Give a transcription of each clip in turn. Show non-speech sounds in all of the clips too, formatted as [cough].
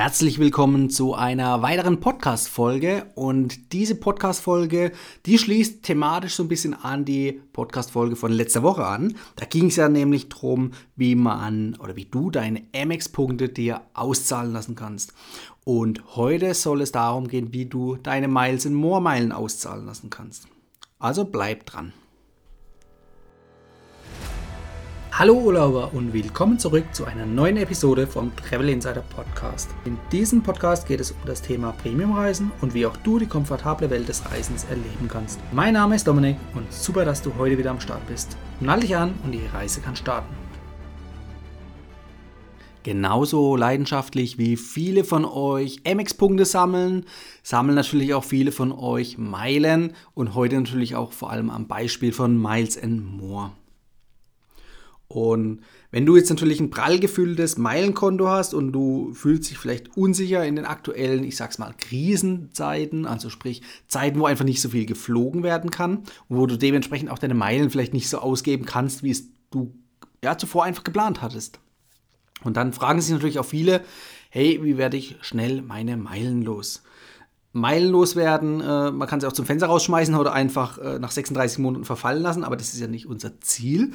Herzlich willkommen zu einer weiteren Podcast-Folge. Und diese Podcast-Folge, die schließt thematisch so ein bisschen an die Podcast-Folge von letzter Woche an. Da ging es ja nämlich darum, wie man oder wie du deine Amex-Punkte dir auszahlen lassen kannst. Und heute soll es darum gehen, wie du deine Miles in More Meilen auszahlen lassen kannst. Also bleib dran. Hallo Urlauber und willkommen zurück zu einer neuen Episode vom Travel Insider Podcast. In diesem Podcast geht es um das Thema Premiumreisen und wie auch du die komfortable Welt des Reisens erleben kannst. Mein Name ist Dominik und super, dass du heute wieder am Start bist. Nall dich an und die Reise kann starten. Genauso leidenschaftlich wie viele von euch MX-Punkte sammeln, sammeln natürlich auch viele von euch Meilen und heute natürlich auch vor allem am Beispiel von Miles and More. Und wenn du jetzt natürlich ein prall gefülltes Meilenkonto hast und du fühlst dich vielleicht unsicher in den aktuellen, ich sag's mal, Krisenzeiten, also sprich Zeiten, wo einfach nicht so viel geflogen werden kann und wo du dementsprechend auch deine Meilen vielleicht nicht so ausgeben kannst, wie es du ja zuvor einfach geplant hattest. Und dann fragen sich natürlich auch viele, hey, wie werde ich schnell meine Meilen los? Meilen loswerden, äh, man kann sie auch zum Fenster rausschmeißen oder einfach äh, nach 36 Monaten verfallen lassen, aber das ist ja nicht unser Ziel,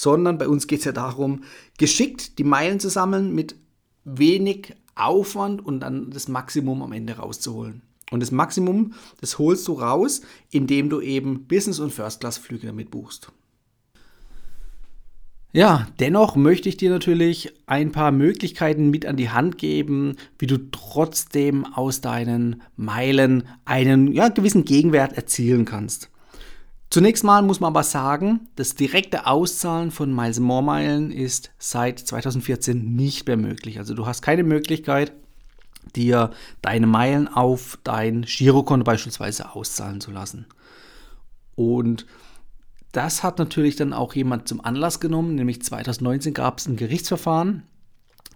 sondern bei uns geht es ja darum, geschickt die Meilen zu sammeln mit wenig Aufwand und dann das Maximum am Ende rauszuholen. Und das Maximum, das holst du raus, indem du eben Business- und First-Class-Flüge damit buchst. Ja, dennoch möchte ich dir natürlich ein paar Möglichkeiten mit an die Hand geben, wie du trotzdem aus deinen Meilen einen ja, gewissen Gegenwert erzielen kannst. Zunächst mal muss man aber sagen, das direkte Auszahlen von Miles More Meilen ist seit 2014 nicht mehr möglich. Also du hast keine Möglichkeit, dir deine Meilen auf dein Girokonto beispielsweise auszahlen zu lassen. Und das hat natürlich dann auch jemand zum Anlass genommen, nämlich 2019 gab es ein Gerichtsverfahren.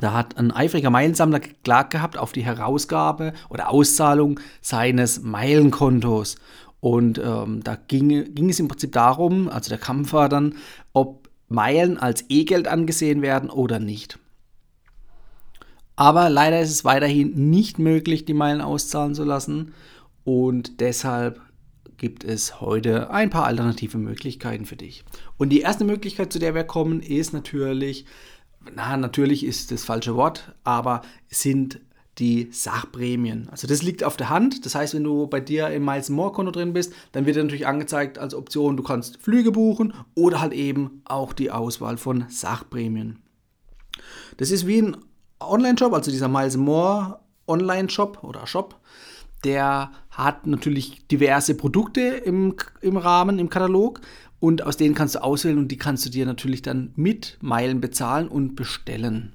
Da hat ein eifriger Meilensammler geklagt gehabt auf die Herausgabe oder Auszahlung seines Meilenkontos. Und ähm, da ging, ging es im Prinzip darum, also der Kampf war dann, ob Meilen als E-Geld angesehen werden oder nicht. Aber leider ist es weiterhin nicht möglich, die Meilen auszahlen zu lassen. Und deshalb gibt es heute ein paar alternative Möglichkeiten für dich. Und die erste Möglichkeit, zu der wir kommen, ist natürlich, na, natürlich ist das falsche Wort, aber sind die Sachprämien. Also das liegt auf der Hand. Das heißt, wenn du bei dir im Miles More Konto drin bist, dann wird dir natürlich angezeigt als Option, du kannst Flüge buchen oder halt eben auch die Auswahl von Sachprämien. Das ist wie ein Online-Shop, also dieser Miles More Online-Shop oder Shop. Der hat natürlich diverse Produkte im, im Rahmen, im Katalog und aus denen kannst du auswählen und die kannst du dir natürlich dann mit Meilen bezahlen und bestellen.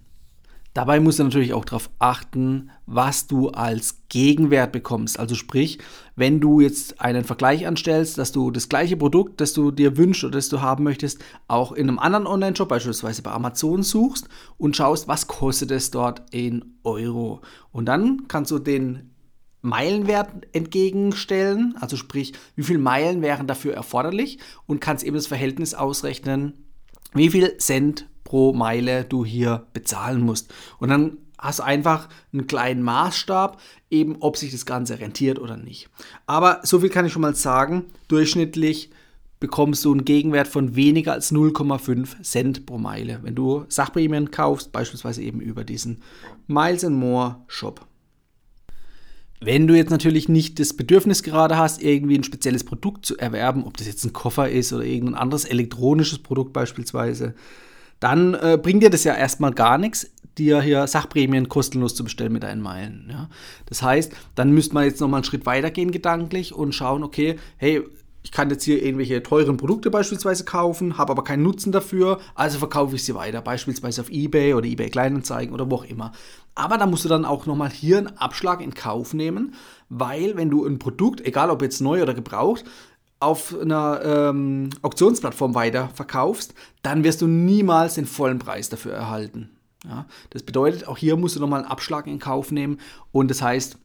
Dabei musst du natürlich auch darauf achten, was du als Gegenwert bekommst. Also sprich, wenn du jetzt einen Vergleich anstellst, dass du das gleiche Produkt, das du dir wünschst oder das du haben möchtest, auch in einem anderen Online-Shop, beispielsweise bei Amazon suchst und schaust, was kostet es dort in Euro. Und dann kannst du den Meilenwert entgegenstellen, also sprich, wie viele Meilen wären dafür erforderlich und kannst eben das Verhältnis ausrechnen, wie viel Cent pro Meile du hier bezahlen musst. Und dann hast du einfach einen kleinen Maßstab, eben ob sich das Ganze rentiert oder nicht. Aber so viel kann ich schon mal sagen, durchschnittlich bekommst du einen Gegenwert von weniger als 0,5 Cent pro Meile, wenn du Sachprämien kaufst, beispielsweise eben über diesen Miles and More Shop. Wenn du jetzt natürlich nicht das Bedürfnis gerade hast, irgendwie ein spezielles Produkt zu erwerben, ob das jetzt ein Koffer ist oder irgendein anderes elektronisches Produkt beispielsweise, dann äh, bringt dir das ja erstmal gar nichts, dir hier Sachprämien kostenlos zu bestellen mit deinen Meilen. Ja? Das heißt, dann müsste man jetzt nochmal einen Schritt weiter gehen gedanklich und schauen, okay, hey, ich kann jetzt hier irgendwelche teuren Produkte beispielsweise kaufen, habe aber keinen Nutzen dafür, also verkaufe ich sie weiter, beispielsweise auf eBay oder eBay Kleinanzeigen oder wo auch immer. Aber da musst du dann auch nochmal hier einen Abschlag in Kauf nehmen, weil wenn du ein Produkt, egal ob jetzt neu oder gebraucht, auf einer ähm, Auktionsplattform weiterverkaufst, dann wirst du niemals den vollen Preis dafür erhalten. Ja, das bedeutet, auch hier musst du nochmal einen Abschlag in Kauf nehmen und das heißt,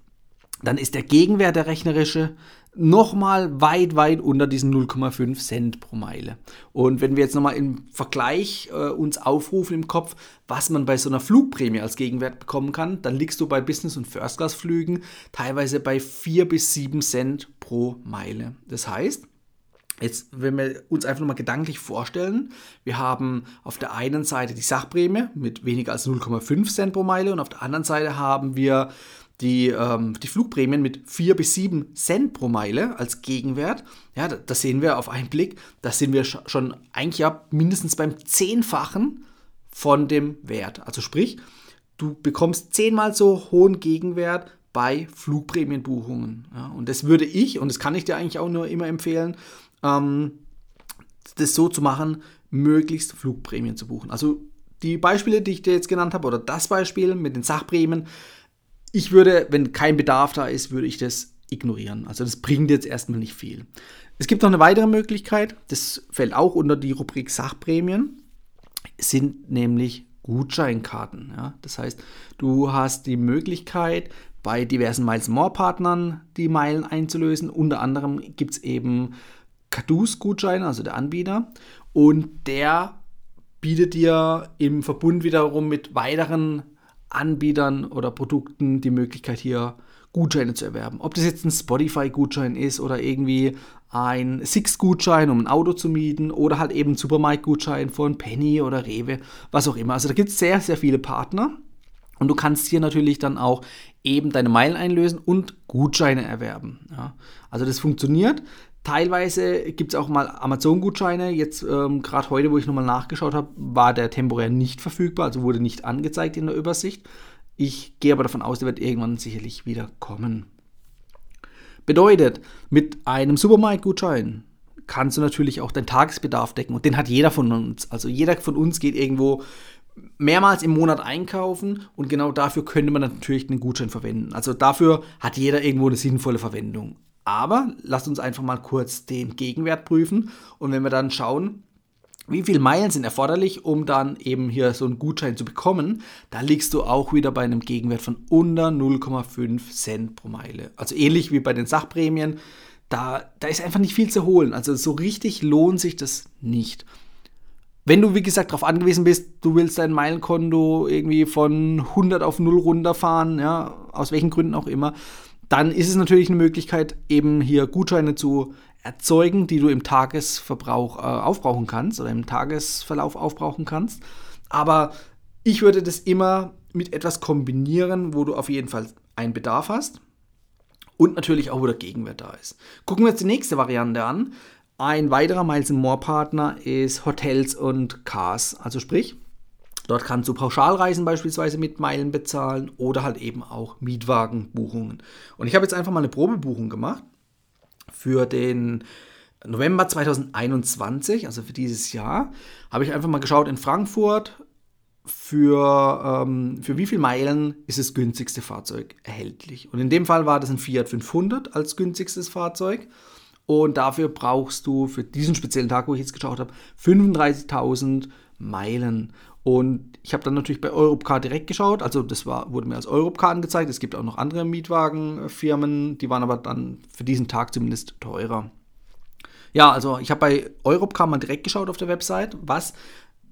dann ist der Gegenwert der rechnerische nochmal weit, weit unter diesen 0,5 Cent pro Meile. Und wenn wir jetzt nochmal im Vergleich äh, uns aufrufen im Kopf, was man bei so einer Flugprämie als Gegenwert bekommen kann, dann liegst du bei Business- und First-Class-Flügen teilweise bei 4 bis 7 Cent pro Meile. Das heißt, Jetzt, wenn wir uns einfach nochmal gedanklich vorstellen, wir haben auf der einen Seite die Sachprämie mit weniger als 0,5 Cent pro Meile und auf der anderen Seite haben wir die, ähm, die Flugprämien mit 4 bis 7 Cent pro Meile als Gegenwert. Ja, das sehen wir auf einen Blick. Da sind wir schon eigentlich ja mindestens beim Zehnfachen von dem Wert. Also sprich, du bekommst zehnmal so hohen Gegenwert bei Flugprämienbuchungen. Ja, und das würde ich, und das kann ich dir eigentlich auch nur immer empfehlen, ähm, das so zu machen, möglichst Flugprämien zu buchen. Also die Beispiele, die ich dir jetzt genannt habe, oder das Beispiel mit den Sachprämien, ich würde, wenn kein Bedarf da ist, würde ich das ignorieren. Also das bringt jetzt erstmal nicht viel. Es gibt noch eine weitere Möglichkeit, das fällt auch unter die Rubrik Sachprämien, sind nämlich Gutscheinkarten. Ja? Das heißt, du hast die Möglichkeit, bei diversen Miles More Partnern die Meilen einzulösen. Unter anderem gibt es eben Cadus-Gutscheine, also der Anbieter. Und der bietet dir im Verbund wiederum mit weiteren Anbietern oder Produkten die Möglichkeit, hier Gutscheine zu erwerben. Ob das jetzt ein Spotify-Gutschein ist oder irgendwie ein Six-Gutschein, um ein Auto zu mieten oder halt eben ein Supermarkt-Gutschein von Penny oder Rewe, was auch immer. Also da gibt es sehr, sehr viele Partner und du kannst hier natürlich dann auch eben deine Meilen einlösen und Gutscheine erwerben. Ja. Also das funktioniert. Teilweise gibt es auch mal Amazon-Gutscheine. Jetzt, ähm, gerade heute, wo ich nochmal nachgeschaut habe, war der temporär nicht verfügbar, also wurde nicht angezeigt in der Übersicht. Ich gehe aber davon aus, der wird irgendwann sicherlich wieder kommen. Bedeutet, mit einem Supermarkt-Gutschein kannst du natürlich auch deinen Tagesbedarf decken und den hat jeder von uns. Also jeder von uns geht irgendwo mehrmals im Monat einkaufen und genau dafür könnte man natürlich den Gutschein verwenden. Also dafür hat jeder irgendwo eine sinnvolle Verwendung. Aber lasst uns einfach mal kurz den Gegenwert prüfen. Und wenn wir dann schauen, wie viele Meilen sind erforderlich, um dann eben hier so einen Gutschein zu bekommen, da liegst du auch wieder bei einem Gegenwert von unter 0,5 Cent pro Meile. Also ähnlich wie bei den Sachprämien. Da, da ist einfach nicht viel zu holen. Also so richtig lohnt sich das nicht. Wenn du, wie gesagt, darauf angewiesen bist, du willst dein Meilenkonto irgendwie von 100 auf 0 runterfahren, ja, aus welchen Gründen auch immer, dann ist es natürlich eine Möglichkeit, eben hier Gutscheine zu erzeugen, die du im Tagesverbrauch äh, aufbrauchen kannst oder im Tagesverlauf aufbrauchen kannst. Aber ich würde das immer mit etwas kombinieren, wo du auf jeden Fall einen Bedarf hast und natürlich auch, wo der Gegenwert da ist. Gucken wir uns die nächste Variante an. Ein weiterer Miles More Partner ist Hotels und Cars. Also sprich, Dort kannst du Pauschalreisen beispielsweise mit Meilen bezahlen oder halt eben auch Mietwagenbuchungen. Und ich habe jetzt einfach mal eine Probebuchung gemacht für den November 2021, also für dieses Jahr, habe ich einfach mal geschaut in Frankfurt, für, ähm, für wie viele Meilen ist das günstigste Fahrzeug erhältlich. Und in dem Fall war das ein Fiat 500 als günstigstes Fahrzeug. Und dafür brauchst du für diesen speziellen Tag, wo ich jetzt geschaut habe, 35.000 Meilen. Und ich habe dann natürlich bei Europcar direkt geschaut, also das war, wurde mir als Europcar angezeigt. Es gibt auch noch andere Mietwagenfirmen, die waren aber dann für diesen Tag zumindest teurer. Ja, also ich habe bei Europcar mal direkt geschaut auf der Website, was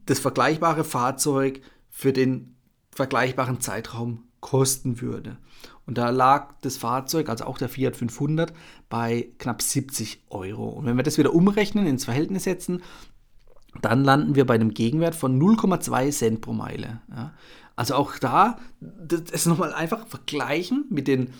das vergleichbare Fahrzeug für den vergleichbaren Zeitraum kosten würde. Und da lag das Fahrzeug, also auch der Fiat 500, bei knapp 70 Euro. Und wenn wir das wieder umrechnen, ins Verhältnis setzen, dann landen wir bei einem Gegenwert von 0,2 Cent pro Meile. Ja. Also auch da, das ist nochmal einfach vergleichen mit den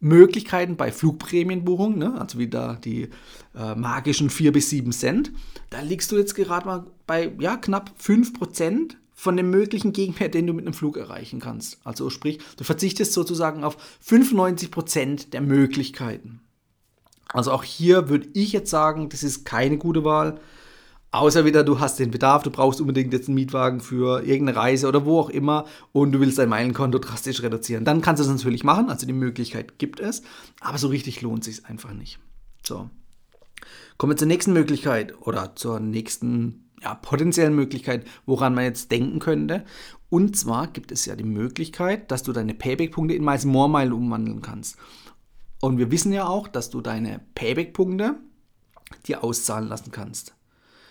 Möglichkeiten bei Flugprämienbuchungen, ne? also wieder die äh, magischen 4 bis 7 Cent. Da liegst du jetzt gerade mal bei ja, knapp 5 Prozent von dem möglichen Gegenwert, den du mit einem Flug erreichen kannst. Also sprich, du verzichtest sozusagen auf 95 Prozent der Möglichkeiten. Also auch hier würde ich jetzt sagen, das ist keine gute Wahl. Außer wieder, du hast den Bedarf, du brauchst unbedingt jetzt einen Mietwagen für irgendeine Reise oder wo auch immer und du willst dein Meilenkonto drastisch reduzieren. Dann kannst du es natürlich machen, also die Möglichkeit gibt es, aber so richtig lohnt sich einfach nicht. So. Kommen wir zur nächsten Möglichkeit oder zur nächsten ja, potenziellen Möglichkeit, woran man jetzt denken könnte. Und zwar gibt es ja die Möglichkeit, dass du deine Payback-Punkte in Miles More Meilen umwandeln kannst. Und wir wissen ja auch, dass du deine Payback-Punkte dir auszahlen lassen kannst.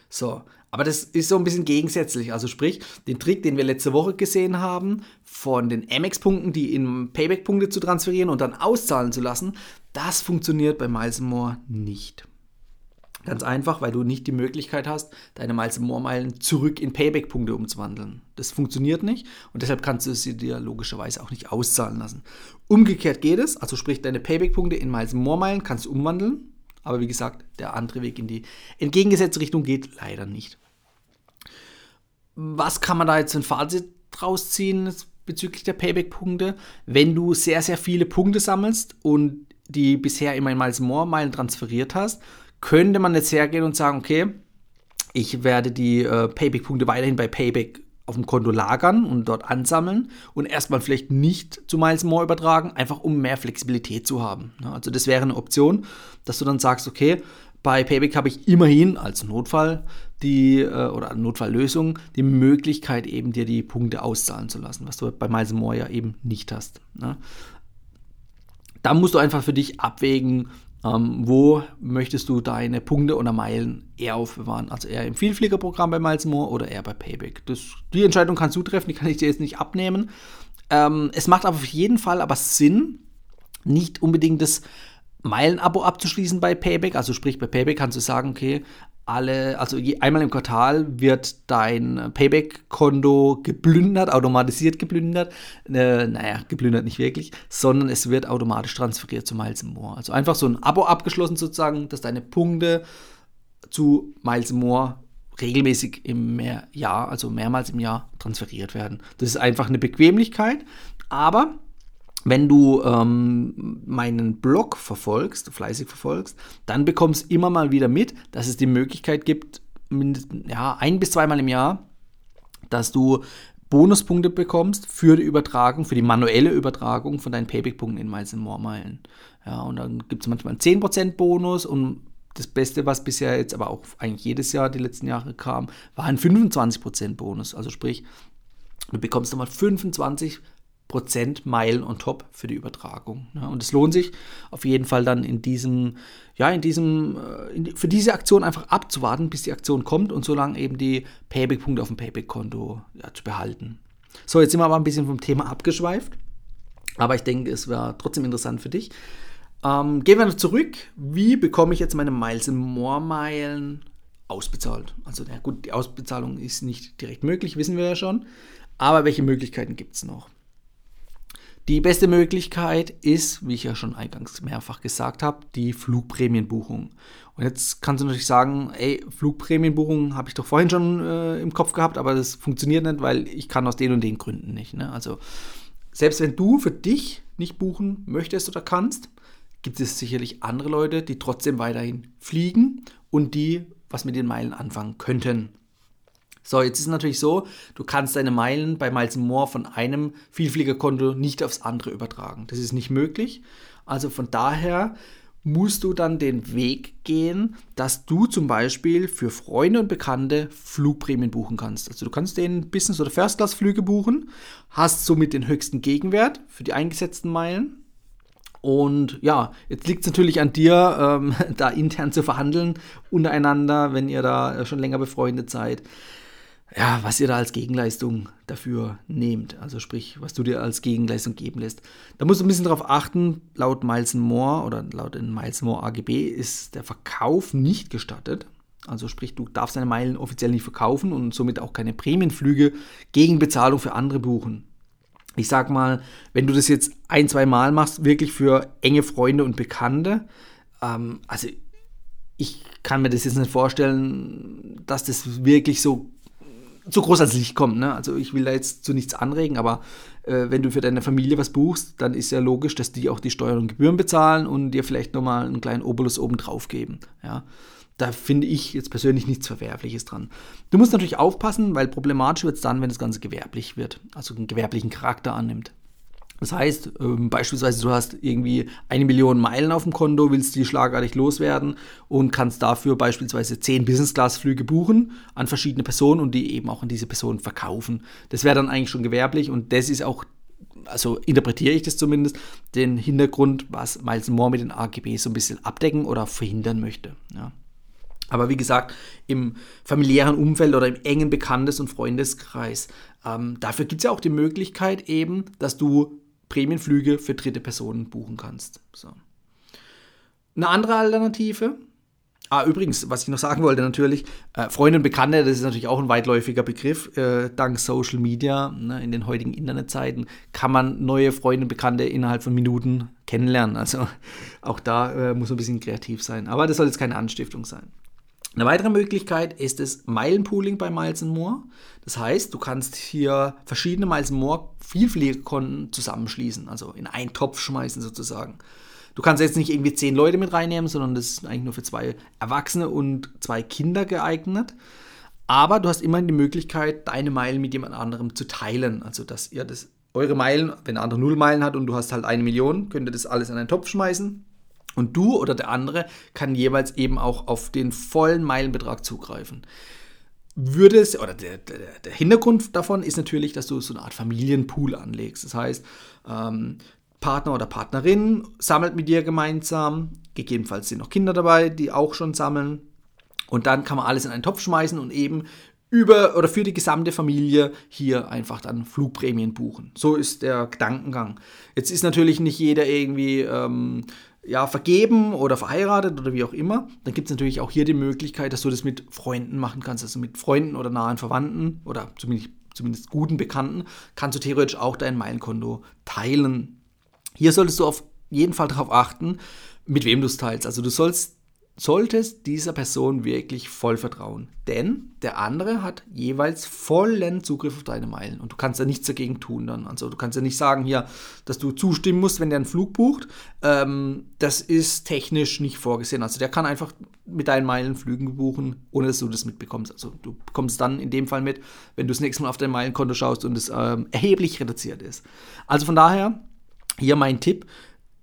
So, aber das ist so ein bisschen gegensätzlich. Also sprich, den Trick, den wir letzte Woche gesehen haben, von den Amex-Punkten, die in Payback-Punkte zu transferieren und dann auszahlen zu lassen, das funktioniert bei Miles More nicht. Ganz einfach, weil du nicht die Möglichkeit hast, deine Miles More Meilen zurück in Payback-Punkte umzuwandeln. Das funktioniert nicht und deshalb kannst du sie dir logischerweise auch nicht auszahlen lassen. Umgekehrt geht es, also sprich, deine Payback-Punkte in Miles More Meilen kannst du umwandeln, aber wie gesagt, der andere Weg in die entgegengesetzte Richtung geht leider nicht. Was kann man da jetzt ein Fazit draus ziehen bezüglich der Payback-Punkte? Wenn du sehr, sehr viele Punkte sammelst und die bisher immer in Miles More Meilen transferiert hast, könnte man jetzt hergehen und sagen, okay, ich werde die äh, Payback-Punkte weiterhin bei Payback auf dem Konto lagern und dort ansammeln und erstmal vielleicht nicht zu Miles More übertragen, einfach um mehr Flexibilität zu haben. Also das wäre eine Option, dass du dann sagst, okay, bei Payback habe ich immerhin als Notfall die äh, oder Notfalllösung die Möglichkeit eben dir die Punkte auszahlen zu lassen, was du bei Miles More ja eben nicht hast. Ne? Da musst du einfach für dich abwägen, ähm, wo möchtest du deine Punkte oder Meilen eher aufbewahren? Also eher im Vielfliegerprogramm bei Miles More oder eher bei Payback? Das, die Entscheidung kannst du treffen, die kann ich dir jetzt nicht abnehmen. Ähm, es macht auf jeden Fall aber Sinn, nicht unbedingt das Meilen-Abo abzuschließen bei Payback. Also sprich, bei Payback kannst du sagen, okay, alle, also einmal im Quartal wird dein Payback-Konto geplündert, automatisiert geplündert. Äh, naja, geplündert nicht wirklich, sondern es wird automatisch transferiert zu Miles More. Also einfach so ein Abo abgeschlossen sozusagen, dass deine Punkte zu Miles More regelmäßig im Jahr, also mehrmals im Jahr transferiert werden. Das ist einfach eine Bequemlichkeit, aber wenn du ähm, meinen Blog verfolgst, fleißig verfolgst, dann bekommst du immer mal wieder mit, dass es die Möglichkeit gibt, ja, ein bis zweimal im Jahr, dass du Bonuspunkte bekommst für die Übertragung, für die manuelle Übertragung von deinen Payback-Punkten in Miles More Meilen. Ja, und dann gibt es manchmal einen 10% Bonus und das Beste, was bisher jetzt aber auch eigentlich jedes Jahr die letzten Jahre kam, war ein 25% Bonus. Also sprich, du bekommst nochmal 25 Prozent Meilen on top für die Übertragung. Ja, und es lohnt sich auf jeden Fall dann in diesem, ja, in diesem, äh, in, für diese Aktion einfach abzuwarten, bis die Aktion kommt und so lange eben die Payback-Punkte auf dem Payback-Konto ja, zu behalten. So, jetzt sind wir aber ein bisschen vom Thema abgeschweift, aber ich denke, es wäre trotzdem interessant für dich. Ähm, gehen wir noch zurück. Wie bekomme ich jetzt meine Miles More Meilen ausbezahlt? Also, ja gut, die Ausbezahlung ist nicht direkt möglich, wissen wir ja schon. Aber welche Möglichkeiten gibt es noch? Die beste Möglichkeit ist, wie ich ja schon eingangs mehrfach gesagt habe, die Flugprämienbuchung. Und jetzt kannst du natürlich sagen, ey, Flugprämienbuchung habe ich doch vorhin schon äh, im Kopf gehabt, aber das funktioniert nicht, weil ich kann aus den und den Gründen nicht. Ne? Also selbst wenn du für dich nicht buchen möchtest oder kannst, gibt es sicherlich andere Leute, die trotzdem weiterhin fliegen und die was mit den Meilen anfangen könnten. So, jetzt ist natürlich so, du kannst deine Meilen bei Miles More von einem Vielfliegerkonto nicht aufs andere übertragen. Das ist nicht möglich. Also von daher musst du dann den Weg gehen, dass du zum Beispiel für Freunde und Bekannte Flugprämien buchen kannst. Also du kannst den Business- oder First-Class-Flüge buchen, hast somit den höchsten Gegenwert für die eingesetzten Meilen. Und ja, jetzt liegt es natürlich an dir, ähm, [laughs] da intern zu verhandeln untereinander, wenn ihr da schon länger befreundet seid ja, was ihr da als Gegenleistung dafür nehmt. Also sprich, was du dir als Gegenleistung geben lässt. Da musst du ein bisschen darauf achten, laut Miles More oder laut den Miles More AGB ist der Verkauf nicht gestattet. Also sprich, du darfst deine Meilen offiziell nicht verkaufen und somit auch keine Prämienflüge gegen Bezahlung für andere buchen. Ich sag mal, wenn du das jetzt ein, zwei Mal machst, wirklich für enge Freunde und Bekannte, ähm, also ich kann mir das jetzt nicht vorstellen, dass das wirklich so so groß ans Licht kommt. Ne? Also ich will da jetzt zu nichts anregen, aber äh, wenn du für deine Familie was buchst, dann ist ja logisch, dass die auch die Steuern und Gebühren bezahlen und dir vielleicht nochmal einen kleinen Obolus oben drauf geben. Ja? Da finde ich jetzt persönlich nichts Verwerfliches dran. Du musst natürlich aufpassen, weil problematisch wird es dann, wenn das Ganze gewerblich wird, also einen gewerblichen Charakter annimmt. Das heißt, ähm, beispielsweise du hast irgendwie eine Million Meilen auf dem Konto, willst die schlagartig loswerden und kannst dafür beispielsweise zehn Business-Class-Flüge buchen an verschiedene Personen und die eben auch an diese Personen verkaufen. Das wäre dann eigentlich schon gewerblich und das ist auch also interpretiere ich das zumindest, den Hintergrund, was Miles Moore mit den AGB so ein bisschen abdecken oder verhindern möchte. Ja. Aber wie gesagt, im familiären Umfeld oder im engen Bekanntes- und Freundeskreis, ähm, dafür gibt es ja auch die Möglichkeit eben, dass du Prämienflüge für dritte Personen buchen kannst. So. Eine andere Alternative Ah, übrigens, was ich noch sagen wollte, natürlich, äh, Freunde und Bekannte, das ist natürlich auch ein weitläufiger Begriff. Äh, dank Social Media, ne, in den heutigen Internetzeiten, kann man neue Freunde und Bekannte innerhalb von Minuten kennenlernen. Also auch da äh, muss man ein bisschen kreativ sein. Aber das soll jetzt keine Anstiftung sein. Eine weitere Möglichkeit ist das Meilenpooling bei Miles More. Das heißt, du kannst hier verschiedene Miles More Vielfliegerkonten zusammenschließen, also in einen Topf schmeißen sozusagen. Du kannst jetzt nicht irgendwie zehn Leute mit reinnehmen, sondern das ist eigentlich nur für zwei Erwachsene und zwei Kinder geeignet. Aber du hast immerhin die Möglichkeit, deine Meilen mit jemand anderem zu teilen. Also, dass ihr das, eure Meilen, wenn der andere null Meilen hat und du hast halt eine Million, könnt ihr das alles in einen Topf schmeißen. Und du oder der andere kann jeweils eben auch auf den vollen Meilenbetrag zugreifen. Würde es, oder der, der, der Hintergrund davon ist natürlich, dass du so eine Art Familienpool anlegst. Das heißt, ähm, Partner oder Partnerin sammelt mit dir gemeinsam. Gegebenenfalls sind noch Kinder dabei, die auch schon sammeln. Und dann kann man alles in einen Topf schmeißen und eben über oder für die gesamte Familie hier einfach dann Flugprämien buchen. So ist der Gedankengang. Jetzt ist natürlich nicht jeder irgendwie ähm, ja, vergeben oder verheiratet oder wie auch immer. Dann gibt es natürlich auch hier die Möglichkeit, dass du das mit Freunden machen kannst, also mit Freunden oder nahen Verwandten oder zumindest, zumindest guten Bekannten, kannst du theoretisch auch dein Meilenkonto teilen. Hier solltest du auf jeden Fall darauf achten, mit wem du es teilst. Also du sollst, solltest dieser Person wirklich voll vertrauen. Denn der andere hat jeweils vollen Zugriff auf deine Meilen und du kannst ja nichts dagegen tun dann. Also du kannst ja nicht sagen hier, dass du zustimmen musst, wenn der einen Flug bucht. Ähm, das ist technisch nicht vorgesehen. Also der kann einfach mit deinen Meilen Flügen buchen, ohne dass du das mitbekommst. Also du bekommst dann in dem Fall mit, wenn du das nächste Mal auf dein Meilenkonto schaust und es ähm, erheblich reduziert ist. Also von daher hier mein Tipp.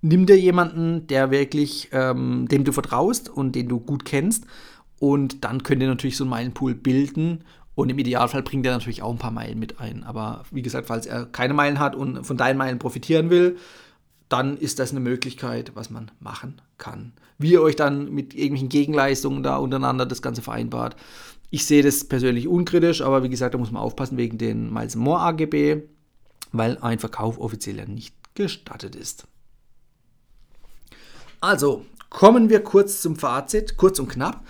Nimm dir jemanden, der wirklich, ähm, dem du vertraust und den du gut kennst. Und dann könnt ihr natürlich so einen Meilenpool bilden. Und im Idealfall bringt er natürlich auch ein paar Meilen mit ein. Aber wie gesagt, falls er keine Meilen hat und von deinen Meilen profitieren will, dann ist das eine Möglichkeit, was man machen kann. Wie ihr euch dann mit irgendwelchen Gegenleistungen da untereinander das Ganze vereinbart. Ich sehe das persönlich unkritisch, aber wie gesagt, da muss man aufpassen wegen den Miles More AGB, weil ein Verkauf offiziell ja nicht gestattet ist. Also, kommen wir kurz zum Fazit, kurz und knapp.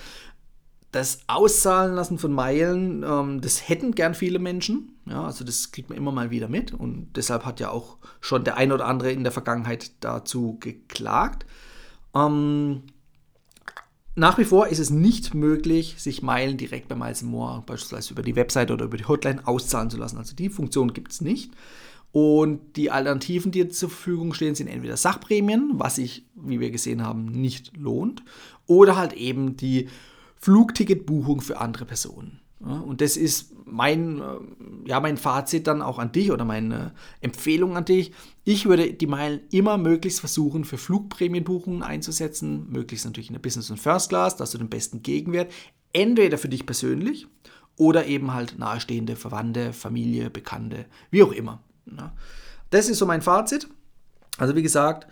Das Auszahlen lassen von Meilen, ähm, das hätten gern viele Menschen. Ja, also das kriegt man immer mal wieder mit. Und deshalb hat ja auch schon der ein oder andere in der Vergangenheit dazu geklagt. Ähm, nach wie vor ist es nicht möglich, sich Meilen direkt bei Miles More, beispielsweise über die Website oder über die Hotline, auszahlen zu lassen. Also die Funktion gibt es nicht. Und die Alternativen, die zur Verfügung stehen, sind entweder Sachprämien, was sich, wie wir gesehen haben, nicht lohnt, oder halt eben die Flugticketbuchung für andere Personen. und das ist mein, äh, ja, mein Fazit dann auch an dich oder meine Empfehlung an dich. Ich würde die Meilen immer möglichst versuchen, für Flugprämienbuchungen einzusetzen, möglichst natürlich in der Business und First Class, dass du den besten Gegenwert, entweder für dich persönlich oder eben halt nahestehende Verwandte, Familie, Bekannte, wie auch immer. Ja. Das ist so mein Fazit. Also wie gesagt,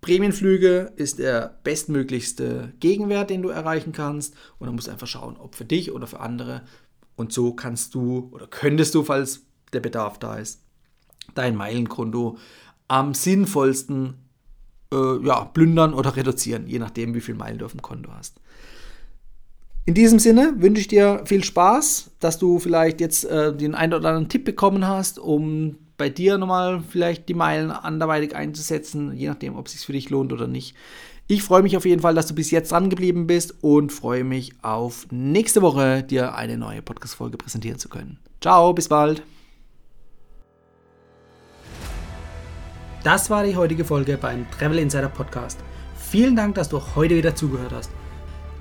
Prämienflüge ist der bestmöglichste Gegenwert, den du erreichen kannst. Und dann musst du einfach schauen, ob für dich oder für andere. Und so kannst du oder könntest du, falls der Bedarf da ist, dein Meilenkonto am sinnvollsten äh, ja, plündern oder reduzieren, je nachdem, wie viel Meilen du auf dem Konto hast. In diesem Sinne wünsche ich dir viel Spaß, dass du vielleicht jetzt äh, den einen oder anderen Tipp bekommen hast, um bei dir nochmal vielleicht die Meilen anderweitig einzusetzen, je nachdem, ob es sich für dich lohnt oder nicht. Ich freue mich auf jeden Fall, dass du bis jetzt dran geblieben bist und freue mich auf nächste Woche, dir eine neue Podcast-Folge präsentieren zu können. Ciao, bis bald. Das war die heutige Folge beim Travel Insider Podcast. Vielen Dank, dass du heute wieder zugehört hast.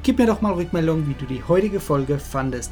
Gib mir doch mal Rückmeldung, wie du die heutige Folge fandest.